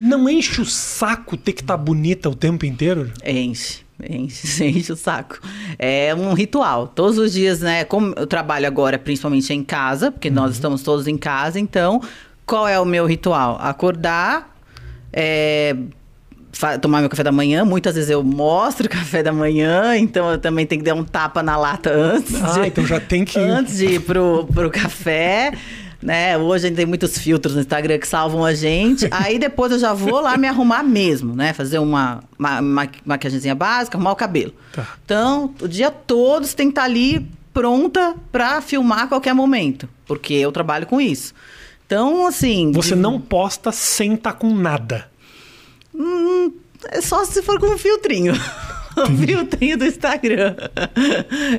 Não enche o saco ter que estar tá bonita o tempo inteiro? Enche. Enche, enche o saco. É um ritual. Todos os dias, né? Como eu trabalho agora, principalmente em casa, porque uhum. nós estamos todos em casa, então, qual é o meu ritual? Acordar, é, tomar meu café da manhã. Muitas vezes eu mostro o café da manhã, então eu também tenho que dar um tapa na lata antes. Ah, de, então já tem que. Antes de ir pro, pro café né? Hoje a gente tem muitos filtros no Instagram que salvam a gente. Aí depois eu já vou lá me arrumar mesmo, né? Fazer uma, uma maquiagemzinha básica, arrumar o cabelo. Tá. Então, o dia todo você tem que estar ali pronta para filmar a qualquer momento, porque eu trabalho com isso. Então, assim. Você de... não posta sem estar tá com nada. Hum, é só se for com um filtrinho. o filtrinho do Instagram.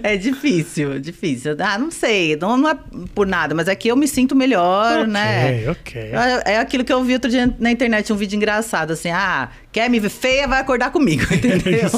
É difícil, difícil. Ah, não sei, não, não é por nada, mas aqui é eu me sinto melhor, okay, né? Ok, é, é aquilo que eu vi outro dia na internet, um vídeo engraçado, assim, ah, quer me ver feia, vai acordar comigo, entendeu?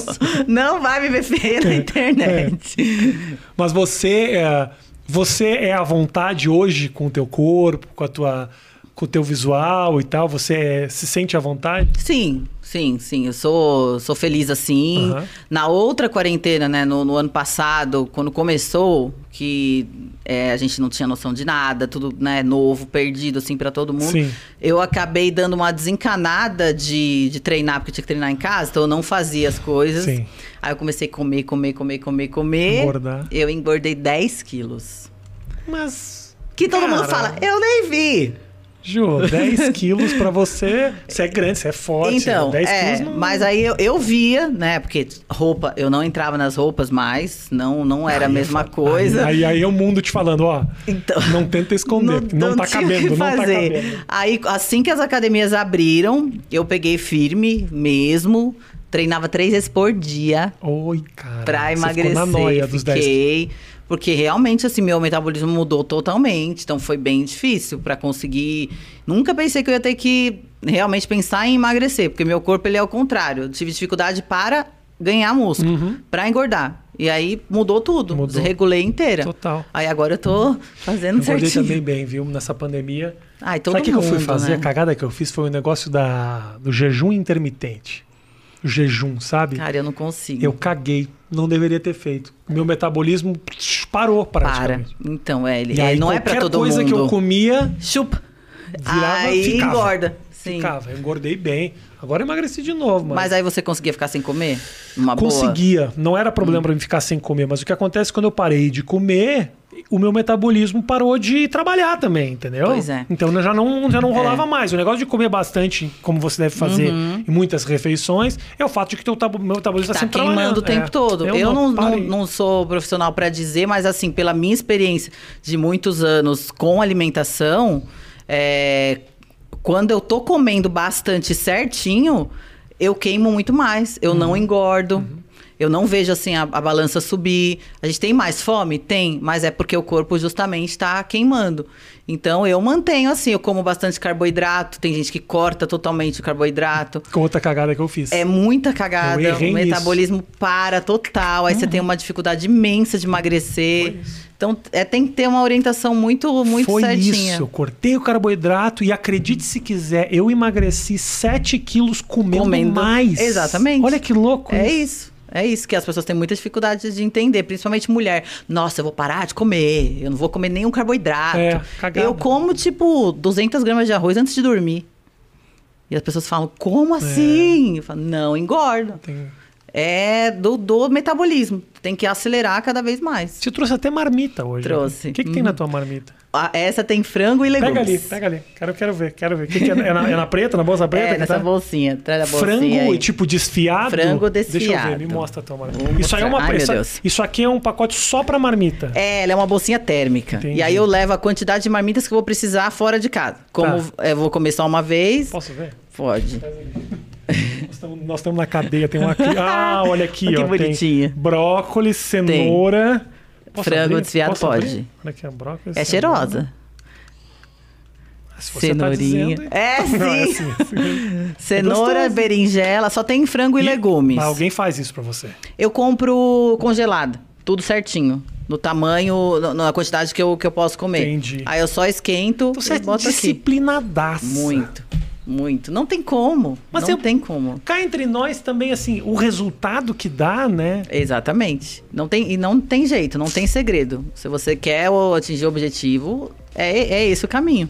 não vai me ver feia na é, internet. É. Mas você, é, você é à vontade hoje com o teu corpo, com a tua com o teu visual e tal? Você se sente à vontade? Sim, sim, sim. Eu sou, sou feliz assim. Uhum. Na outra quarentena, né, no, no, ano passado, quando começou, que é, a gente não tinha noção de nada, tudo né, novo, perdido assim para todo mundo. Sim. Eu acabei dando uma desencanada de, de treinar, porque eu tinha que treinar em casa, então eu não fazia as coisas. Sim. Aí eu comecei a comer, comer, comer, comer, comer. Engordar. Eu engordei 10 quilos. Mas. Que todo cara... mundo fala, eu nem vi. Ju, 10 quilos pra você, você é grande, você é forte. Então, 10 é, quilos não... mas aí eu, eu via, né? Porque roupa, eu não entrava nas roupas mais, não, não era aí a mesma coisa. Aí, aí, é o mundo te falando, ó, então, não tenta esconder, não, não, tá cabendo, não tá cabendo. Aí, assim que as academias abriram, eu peguei firme mesmo, treinava três vezes por dia. Oi, cara. Pra emagrecer. Você ficou na noia dos 10 quilos. Porque realmente, assim, meu metabolismo mudou totalmente. Então foi bem difícil para conseguir. Nunca pensei que eu ia ter que realmente pensar em emagrecer, porque meu corpo ele é o contrário. Eu tive dificuldade para ganhar músculo, uhum. para engordar. E aí mudou tudo. Mudou. Desregulei inteira. Total. Aí agora eu tô fazendo eu certinho. Eu também bem, viu? Nessa pandemia. Ai, todo Sabe o que, que eu fui fazer? Né? A cagada que eu fiz foi o um negócio da, do jejum intermitente. O jejum, sabe? Cara, eu não consigo. Eu caguei não deveria ter feito. Meu metabolismo parou praticamente. Para. Então, é, ele, aí, não é para todo coisa mundo. que eu comia, chupa. Virava, aí ficava, engorda. Sim. Ficava, eu engordei bem. Agora emagreci de novo. Mas, mas aí você conseguia ficar sem comer? Uma conseguia. Boa? Não era problema hum. para mim ficar sem comer. Mas o que acontece quando eu parei de comer, o meu metabolismo parou de trabalhar também, entendeu? Pois é. Então já não, já não é. rolava mais. O negócio de comer bastante, como você deve fazer uhum. em muitas refeições, é o fato de que o meu metabolismo está tá sempre queimando o tempo é. todo. Eu, eu não, não, não, sou profissional para dizer, mas assim, pela minha experiência de muitos anos com alimentação, é, quando eu tô comendo bastante certinho, eu queimo muito mais. Eu uhum. não engordo. Uhum. Eu não vejo assim a, a, balança subir. A gente tem mais fome? Tem, mas é porque o corpo justamente está queimando. Então eu mantenho assim, eu como bastante carboidrato. Tem gente que corta totalmente o carboidrato. Com outra cagada que eu fiz. É muita cagada. o metabolismo nisso. para total. Aí uhum. você tem uma dificuldade imensa de emagrecer. Então é, tem que ter uma orientação muito, muito Foi certinha. isso. Eu cortei o carboidrato e acredite se quiser, eu emagreci 7 quilos comendo, comendo. mais. Exatamente. Olha que louco. É isso. isso. É isso que as pessoas têm muita dificuldade de entender, principalmente mulher. Nossa, eu vou parar de comer, eu não vou comer nenhum carboidrato. É, eu como, tipo, 200 gramas de arroz antes de dormir. E as pessoas falam, como é. assim? É. Eu falo, não, engorda. Tem... É do, do metabolismo. Tem que acelerar cada vez mais. Você trouxe até marmita hoje. Né? Trouxe. O que, que tem na tua marmita? essa tem frango e legumes. Pega ali, pega ali. Quero, quero ver, quero ver. Que que é, é, na, é, na, preta, na bolsa preta? É, nessa tá? bolsinha, atrás da bolsinha. Frango aí. tipo desfiado? Frango desfiado. Deixa eu ver, me mostra a tua marmita. isso aí é uma Ai, isso, isso aqui é um pacote só pra marmita. É, ela é uma bolsinha térmica. Entendi. E aí eu levo a quantidade de marmitas que eu vou precisar fora de casa. Como tá. eu vou comer só uma vez. Posso ver? Pode. Nós estamos na cadeia, tem uma aqui. Ah, olha aqui, que ó. bonitinha. Tem brócolis, cenoura. Frango abrir? desfiado Posso pode. Abrir? Olha aqui, brócolis. É cheirosa. Se Cenourinha. Tá dizendo, é, sim. Não, é assim, assim. Cenoura, é berinjela, só tem frango e, e legumes. Mas alguém faz isso para você? Eu compro congelado, tudo certinho. No tamanho, na quantidade que eu, que eu posso comer. Entendi. Aí eu só esquento então, você é disciplinadaça. Muito. Muito. Não tem como. Mas não eu, tem como. Cá entre nós também, assim, o resultado que dá, né? Exatamente. Não tem, e não tem jeito, não tem segredo. Se você quer atingir o objetivo, é, é esse o caminho.